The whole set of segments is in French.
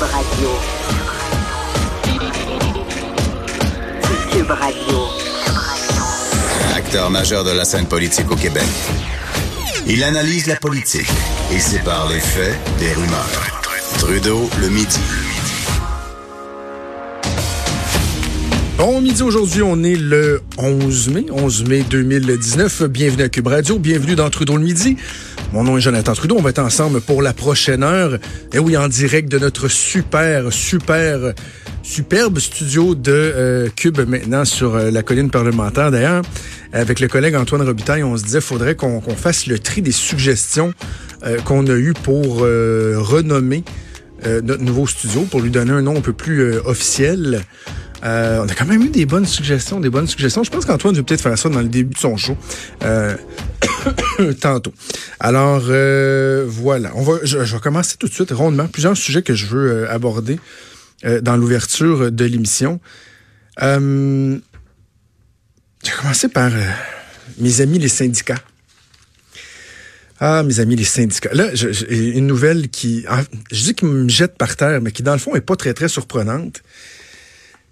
Cube Radio. Cube Radio. Acteur majeur de la scène politique au Québec. Il analyse la politique et sépare les faits des rumeurs. Trudeau le midi. Bon midi aujourd'hui, on est le 11 mai, 11 mai 2019. Bienvenue à Cube Radio, bienvenue dans Trudeau le midi. Mon nom est Jonathan Trudeau, on va être ensemble pour la prochaine heure. Et oui, en direct de notre super, super, superbe studio de euh, Cube maintenant sur euh, la colline parlementaire. D'ailleurs, avec le collègue Antoine Robitaille, on se disait faudrait qu'on fasse le tri des suggestions euh, qu'on a eues pour renommer notre nouveau studio, pour lui donner un nom un peu plus officiel. On a quand même eu des bonnes suggestions, des bonnes suggestions. Je pense qu'Antoine veut peut-être faire ça dans le début de son show. tantôt. Alors euh, voilà, on va, je, vais commencer tout de suite rondement. Plusieurs sujets que je veux aborder dans l'ouverture de l'émission. Euh, je vais commencer par mes amis les syndicats. Ah, mes amis les syndicats. Là, une nouvelle qui, je dis qui me jette par terre, mais qui dans le fond est pas très très surprenante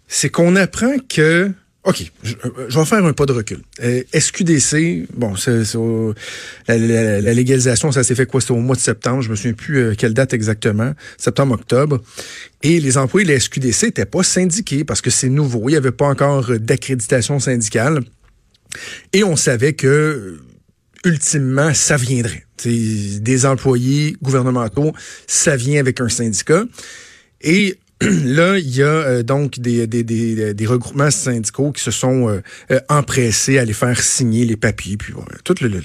c'est qu'on apprend que OK, je, vais faire un pas de recul. Euh, SQDC, bon, c'est, la, la, légalisation, ça s'est fait quoi? C'était au mois de septembre, je me souviens plus euh, quelle date exactement, septembre-octobre. Et les employés de la SQDC n'étaient pas syndiqués parce que c'est nouveau, il n'y avait pas encore d'accréditation syndicale. Et on savait que, ultimement, ça viendrait. des employés gouvernementaux, ça vient avec un syndicat. Et là, il y a euh, donc des, regroupements syndicaux qui se sont euh, euh, empressés à aller faire signer les papiers, puis tout le, le,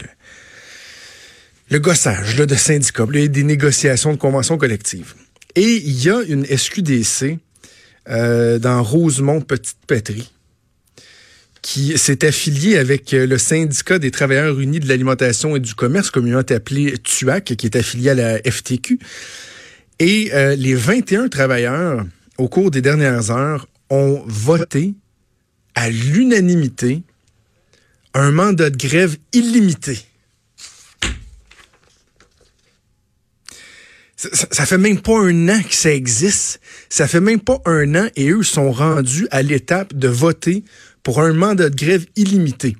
le, gossage là, de syndicats, des négociations de conventions collectives. Et il y a une SQDC dans Rosemont-Petite-Patrie qui s'est affiliée avec le syndicat des travailleurs unis de l'alimentation et du commerce, communément appelé TUAC, qui est affilié à la FTQ. Et euh, les 21 travailleurs, au cours des dernières heures, ont voté à l'unanimité un mandat de grève illimité. Ça, ça, fait même pas un an que ça existe. Ça fait même pas un an et eux sont rendus à l'étape de voter pour un mandat de grève illimité.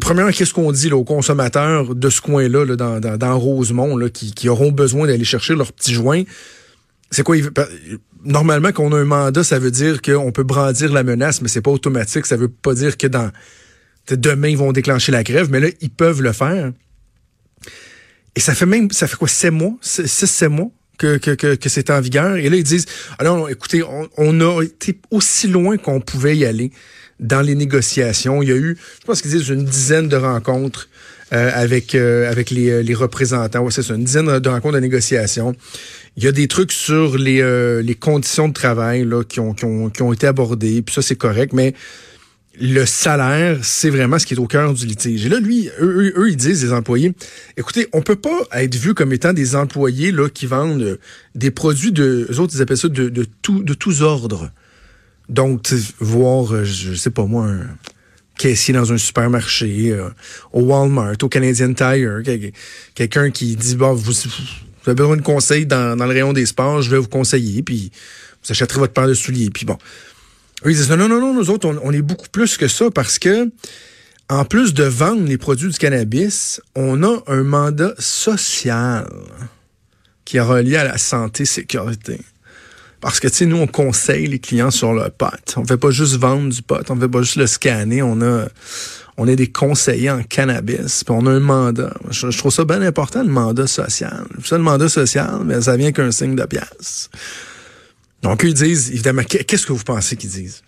Premièrement, qu'est-ce qu'on dit aux consommateurs de ce coin-là, dans, dans, Rosemont, là, qui, qui, auront besoin d'aller chercher leurs petits joints? C'est quoi? Normalement, quand on a un mandat, ça veut dire qu'on peut brandir la menace, mais c'est pas automatique. Ça veut pas dire que dans demain, ils vont déclencher la grève, mais là, ils peuvent le faire. Et ça fait même, ça fait quoi, sept mois? Six, sept mois? Que, que, que, que c'est en vigueur? Et là, ils disent, alors, écoutez, on, on a été aussi loin qu'on pouvait y aller dans les négociations. Il y a eu, je pense qu'ils disent, une dizaine de rencontres euh, avec euh, avec les, euh, les représentants. Ouais, c'est ça, une dizaine de rencontres de négociations. Il y a des trucs sur les, les conditions de travail là, qui, ont, qui, ont, qui ont été abordés, puis ça, c'est correct, mais le salaire, c'est vraiment ce qui est au cœur du litige. Et là, lui, eux, eux, ils disent, les employés, écoutez, on peut pas être vu comme étant des employés là qui vendent des produits de, eux autres, ils appellent ça de, de, tout, de tous ordres. Donc, voir, euh, je sais pas moi, un caissier dans un supermarché, euh, au Walmart, au Canadian Tire, quelqu'un qui dit, bon, vous, avez besoin de conseils dans, le rayon des sports, je vais vous conseiller, puis vous achèterez votre paire de souliers, puis bon. Eux, ils disent, non, non, non, nous autres, on, est beaucoup plus que ça parce que, en plus de vendre les produits du cannabis, on a un mandat social qui est relié à la santé sécurité. Parce que, tu sais, nous, on conseille les clients sur le pot. On fait pas juste vendre du pot, on fait pas juste le scanner. On a, on est des conseillers en cannabis, puis on a un mandat. Je, trouve ça bien important, le mandat social. Ça, le mandat social, mais ça vient qu'un signe de pièce. Donc, ils disent, évidemment, qu'est-ce que vous pensez qu'ils disent?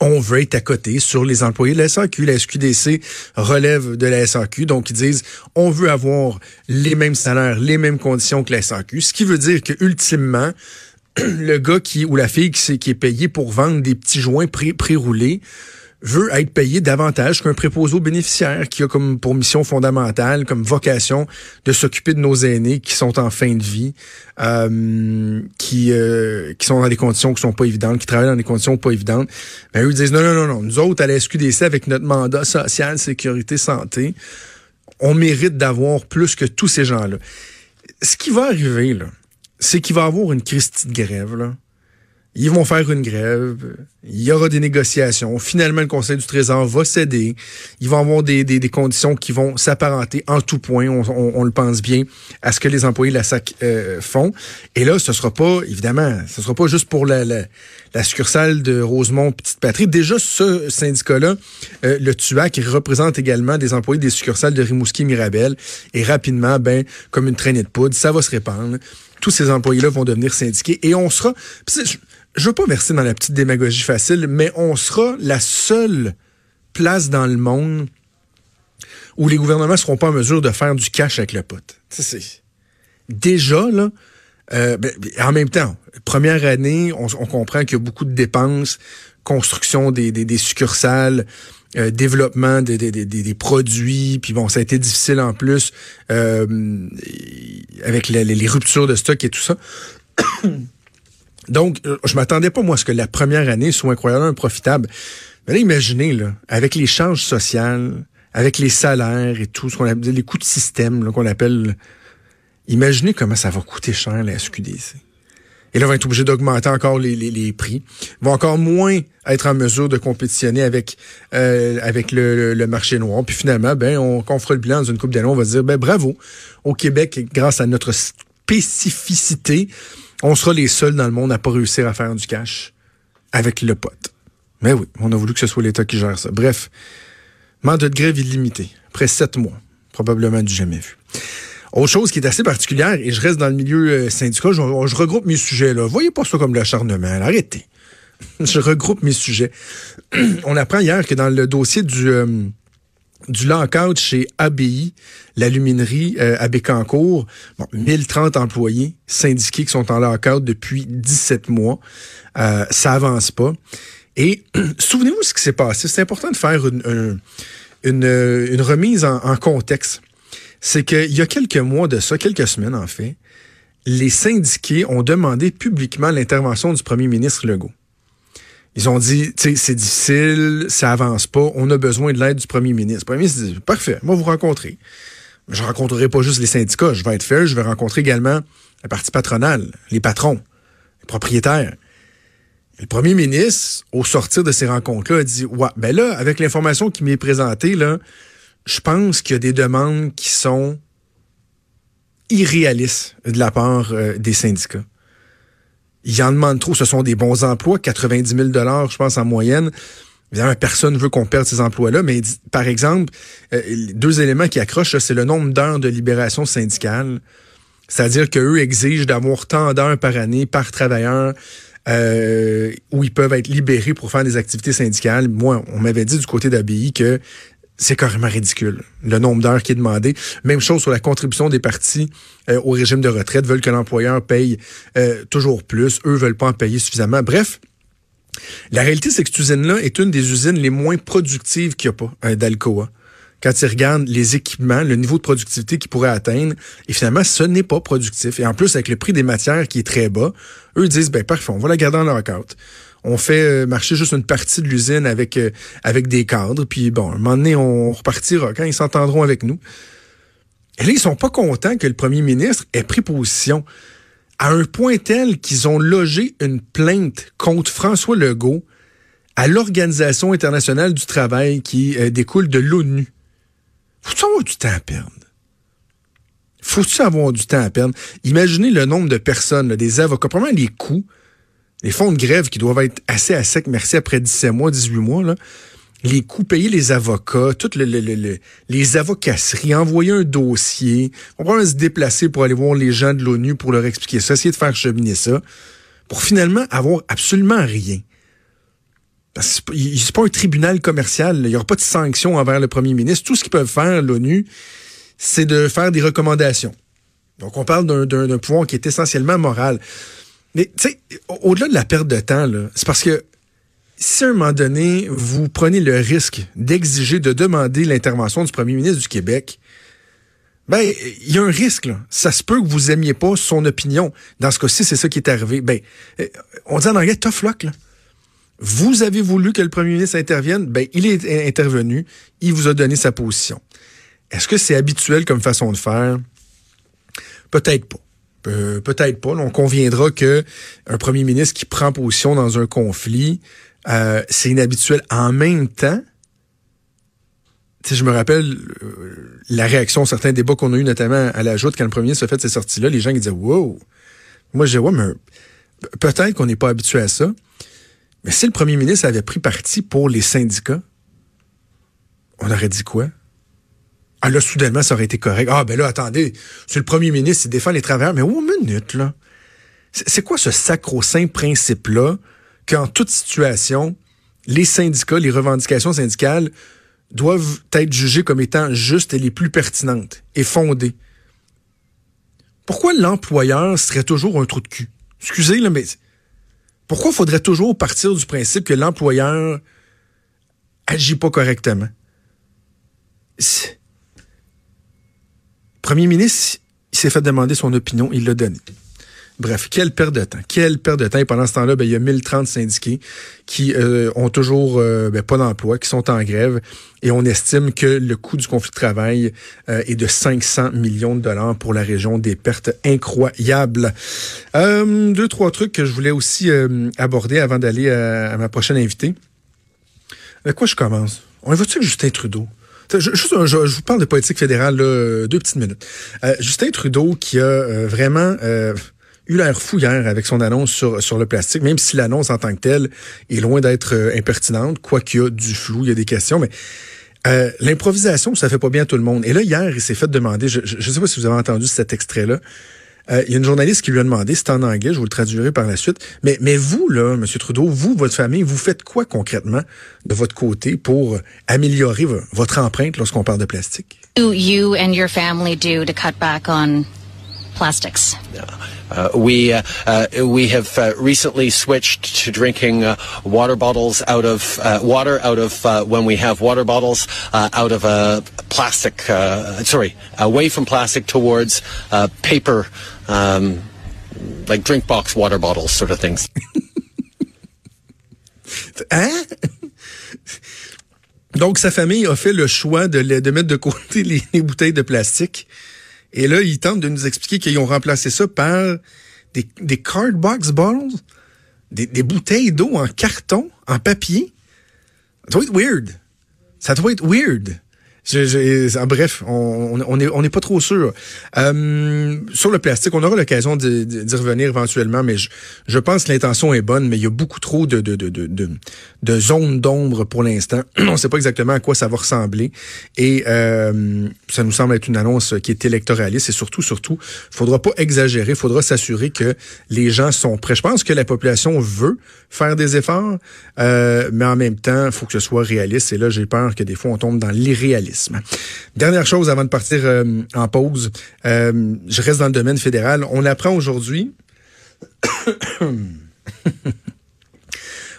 on veut être à côté sur les employés de la SAQ. La SQDC relève de la SAQ, donc ils disent on veut avoir les mêmes salaires, les mêmes conditions que la SAQ, ce qui veut dire que ultimement, le gars qui ou la fille qui, est payé pour vendre des petits joints pré-roulés veut être payé davantage qu'un préposé bénéficiaire qui a comme pour mission fondamentale, comme vocation de s'occuper de nos aînés qui sont en fin de vie, euh, qui euh, qui sont dans des conditions qui sont pas évidentes, qui travaillent dans des conditions pas évidentes. Ben eux disent non non non non, nous autres à la SQDC avec notre mandat social, sécurité, santé, on mérite d'avoir plus que tous ces gens-là. Ce qui va arriver là, c'est qu'il va y avoir une Christie de grève, là. Ils vont faire une grève. Il y aura des négociations. Finalement, le Conseil du Trésor va céder. Ils vont avoir des, des, des conditions qui vont s'apparenter en tout point, on, on, on, le pense bien, à ce que les employés de la SAC euh, font. Et là, ce sera pas, évidemment, ce sera pas juste pour la, la, la succursale de Rosemont Petite Patrie. Déjà, ce syndicat-là, euh, le TUAC, représente également des employés des succursales de Rimouski Mirabel. Et rapidement, ben, comme une traînée de poudre, ça va se répandre. Tous ces employés-là vont devenir syndiqués et on sera je veux pas verser dans la petite démagogie facile, mais on sera la seule place dans le monde où les gouvernements seront pas en mesure de faire du cash avec le pote. Déjà, là, euh, ben, en même temps, première année, on, comprend qu'il y a beaucoup de dépenses, construction des, succursales, euh, développement des, produits, puis bon, ça a été difficile en plus euh, avec les, ruptures de stock et tout ça. Donc, euh, je m'attendais pas, moi, à ce que la première année soit incroyablement profitable. Mais là, imaginez, là, avec les charges sociales, avec les salaires et tout, ce qu'on appelle les coûts de système qu'on appelle. Imaginez comment ça va coûter cher la SQDC. Et là, on va être obligé d'augmenter encore les, les, les, prix. Ils vont encore moins être en mesure de compétitionner avec euh, avec le, le, marché noir. Puis finalement, ben, on, on fera le bilan dans une coupe d'années, on va dire, ben bravo au Québec, grâce à notre spécificité, on sera les seuls dans le monde à pas réussir à faire du cash avec le pote. Mais oui, on a voulu que ce soit l'État qui gère ça. Bref, mandat de grève illimité, après sept mois, probablement du jamais vu. Autre chose qui est assez particulière, et je reste dans le milieu euh, syndical, je, regroupe mes sujets là. Voyez pas ça comme l'acharnement, arrêtez. je regroupe mes sujets. on apprend hier que dans le dossier du euh, du lockout chez ABI, l'aluminerie euh, à Bécancourt. Bon, 1030 employés syndiqués qui sont en lockout depuis 17 mois. Euh, ça avance pas. Et souvenez-vous ce qui s'est passé. C'est important de faire une, une, remise en contexte. C'est qu'il y a quelques mois de ça, quelques semaines en fait, les syndiqués ont demandé publiquement l'intervention du premier ministre Legault. Ils ont dit, c'est difficile, ça avance pas, on a besoin de l'aide du premier ministre. Le premier ministre dit, parfait, moi vous rencontrer. Je rencontrerai pas juste les syndicats, je vais être fait, je vais rencontrer également la partie patronale, les patrons, les propriétaires. le premier ministre, au sortir de ces rencontres-là, a dit, ouais, ben là, avec l'information qui m'est présentée, là, je pense qu'il y a des demandes qui sont irréalistes de la part euh, des syndicats. Il en demande trop. Ce sont des bons emplois, 90 000 je pense, en moyenne. Évidemment, personne ne veut qu'on perde ces emplois-là, mais par exemple, euh, deux éléments qui accrochent, c'est le nombre d'heures de libération syndicale. C'est-à-dire qu'eux exigent d'avoir tant d'heures par année par travailleur euh, où ils peuvent être libérés pour faire des activités syndicales. Moi, on m'avait dit du côté d'ABI que c'est carrément ridicule, le nombre d'heures qui est demandé. Même chose sur la contribution des partis euh, au régime de retraite, veulent que l'employeur paye euh, toujours plus, eux veulent pas en payer suffisamment. Bref, la réalité, c'est que cette usine-là est une des usines les moins productives qu'il n'y a pas euh, d'Alcoa. Quand ils regardent les équipements, le niveau de productivité qu'ils pourraient atteindre, et finalement, ce n'est pas productif. Et en plus, avec le prix des matières qui est très bas, eux disent, ben parfait, on va la garder en lockout on fait euh, marcher juste une partie de l'usine avec euh, avec des cadres, puis bon, un moment donné, on repartira quand ils s'entendront avec nous. Et là, ils sont pas contents que le premier ministre ait pris position à un point tel qu'ils ont logé une plainte contre François Legault à l'Organisation internationale du travail qui euh, découle de l'ONU. Faut-tu avoir du temps à perdre? Faut-tu avoir du temps à perdre? Imaginez le nombre de personnes, des avocats, probablement les coûts les fonds de grève qui doivent être assez à sec, merci après 17 mois, 18 mois, les coûts payés les avocats, toutes le, les avocasseries, envoyer un dossier, on va se déplacer pour aller voir les gens de l'ONU pour leur expliquer ça, essayer de faire cheminer ça, pour finalement avoir absolument rien. Parce que c'est pas un tribunal commercial, il n'y aura pas de sanctions envers le premier ministre. Tout ce qu'ils peuvent faire, l'ONU, c'est de faire des recommandations. Donc, on parle d'un pouvoir qui est essentiellement moral. Mais tu sais, au-delà de la perte de temps, c'est parce que si à un moment donné, vous prenez le risque d'exiger, de demander l'intervention du premier ministre du Québec, ben, il y a un risque, là. Ça se peut que vous aimiez pas son opinion. Dans ce cas-ci, c'est ça qui est arrivé. Ben, euh, on dit en anglais tough luck, là. Vous avez voulu que le premier ministre intervienne, ben, il est intervenu, il vous a donné sa position. Est-ce que c'est habituel comme façon de faire? Peut-être pas. Peut-être pas. On conviendra que un premier ministre qui prend position dans un conflit, euh, c'est inhabituel. En même temps, je me rappelle euh, la réaction, certains débats qu'on a eu notamment à la joute quand le premier ministre a fait ces sorties-là, les gens qui disaient Wow! Moi, je disais, ouais, mais peut-être qu'on n'est pas habitué à ça. Mais si le premier ministre avait pris parti pour les syndicats, on aurait dit quoi? Ah là, soudainement, ça aurait été correct. Ah ben là, attendez, c'est le premier ministre, il défend les travailleurs. Mais oh, minute, là. C'est quoi ce sacro-saint principe-là qu'en toute situation, les syndicats, les revendications syndicales doivent être jugées comme étant justes et les plus pertinentes et fondées? Pourquoi l'employeur serait toujours un trou de cul? Excusez, là, mais pourquoi faudrait toujours partir du principe que l'employeur agit pas correctement? Premier ministre, il s'est fait demander son opinion, il l'a donné. Bref, quelle perte de temps. Quelle perte de temps. Et pendant ce temps-là, ben, il y a 1030 syndiqués qui euh, ont toujours euh, ben, pas d'emploi, qui sont en grève. Et on estime que le coût du conflit de travail euh, est de 500 millions de dollars pour la région. Des pertes incroyables. deux, trois trucs que je voulais aussi aborder avant d'aller à, ma prochaine invitée. Avec quoi je commence? On évoque Justin Trudeau? Je, vous parle de politique fédérale, là, deux petites minutes. Justin Trudeau qui a vraiment eu l'air fou hier avec son annonce sur, sur le plastique, même si l'annonce en tant que telle est loin d'être euh, impertinente, quoi qu'il y a du flou, il y a des questions, mais euh, l'improvisation, ça fait pas bien tout le monde. Et là, hier, il s'est fait demander, je ne sais pas si vous avez entendu cet extrait-là, euh, il y a une journaliste qui lui a demandé, c'est en anglais, je vous le traduirai par la suite, mais, mais vous, là, M. Trudeau, vous, votre famille, vous faites quoi concrètement de votre côté pour améliorer votre empreinte lorsqu'on parle de plastique? You and your family do to cut back on plastics? Uh, we uh, uh, we have uh, recently switched to drinking uh, water bottles out of uh, water out of when we have water bottles out of a plastic. sorry, away from plastic towards paper, um, like drink box water bottles, sort of things. hein? Donc, sa famille a fait le choix de, mettre de côté les, les bouteilles de plastique Et là, ils tentent de nous expliquer qu'ils ont remplacé ça par des, des cardbox bottles, des bouteilles d'eau en carton, en papier. Ça doit être weird. Ça doit être weird. Je, en bref, on n'est on est pas trop sûr. Euh, sur le plastique, on aura l'occasion d'y revenir éventuellement, mais je, je pense que l'intention est bonne, mais il y a beaucoup trop de, de, de, de, de zones d'ombre pour l'instant. on ne sait pas exactement à quoi ça va ressembler. Et euh, ça nous semble être une annonce qui est électoraliste. Et surtout, surtout, faudra pas exagérer. faudra s'assurer que les gens sont prêts. Je pense que la population veut faire des efforts, euh, mais en même temps, il faut que ce soit réaliste. Et là, j'ai peur que des fois, on tombe dans Dernière chose avant de partir euh, en pause, euh, je reste dans le domaine fédéral. On apprend aujourd'hui,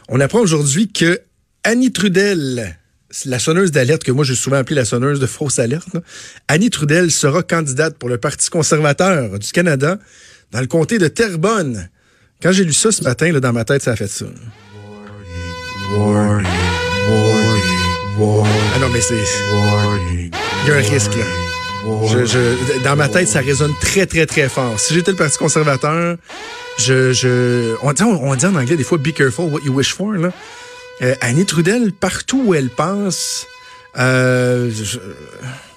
on apprend aujourd'hui que Annie Trudel, la sonneuse d'alerte que moi j'ai souvent appelée la sonneuse de fausse alerte, Annie Trudel sera candidate pour le Parti conservateur du Canada dans le comté de Terrebonne. Quand j'ai lu ça ce matin, dans ma tête, ça a fait ça. Ah non, mais c'est. Il y a un risque, là. Je, dans ma tête, ça résonne très, très, très fort. Si j'étais le Parti conservateur, je, je, on, dit, on, dit en anglais des fois, be careful what you wish for. Là. Euh, Annie Trudel, partout où elle passe, euh, je,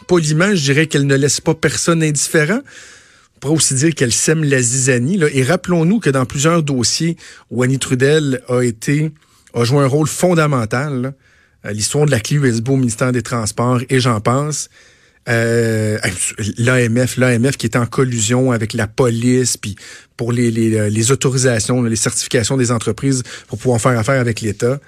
poliment, je dirais qu'elle ne laisse pas personne indifférent. On pourrait aussi dire qu'elle sème la zizanie. Là. Et rappelons-nous que dans plusieurs dossiers où Annie Trudel a été, a joué un rôle fondamental, là, l'histoire de la clé USB au ministère des Transports et j'en pense. Euh, L'AMF, l'AMF qui était en collusion avec la police, puis pour les, les, euh, les autorisations, les certifications des entreprises pour pouvoir faire affaire avec l'État,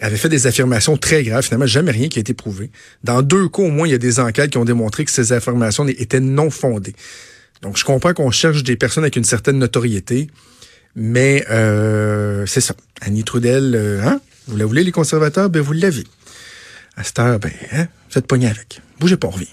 avait fait des affirmations très graves. Finalement, jamais rien qui a été prouvé. Dans deux cas, au moins, il y a des enquêtes qui ont démontré que ces affirmations étaient non fondées. Donc, je comprends qu'on cherche des personnes avec une certaine notoriété, mais euh, c'est ça. Annie Trudel, euh, hein? Vous la voulez, les conservateurs? Ben, vous l'avez. À cette heure, ben, hein, vous êtes pogné avec. Bougez pas, on revient.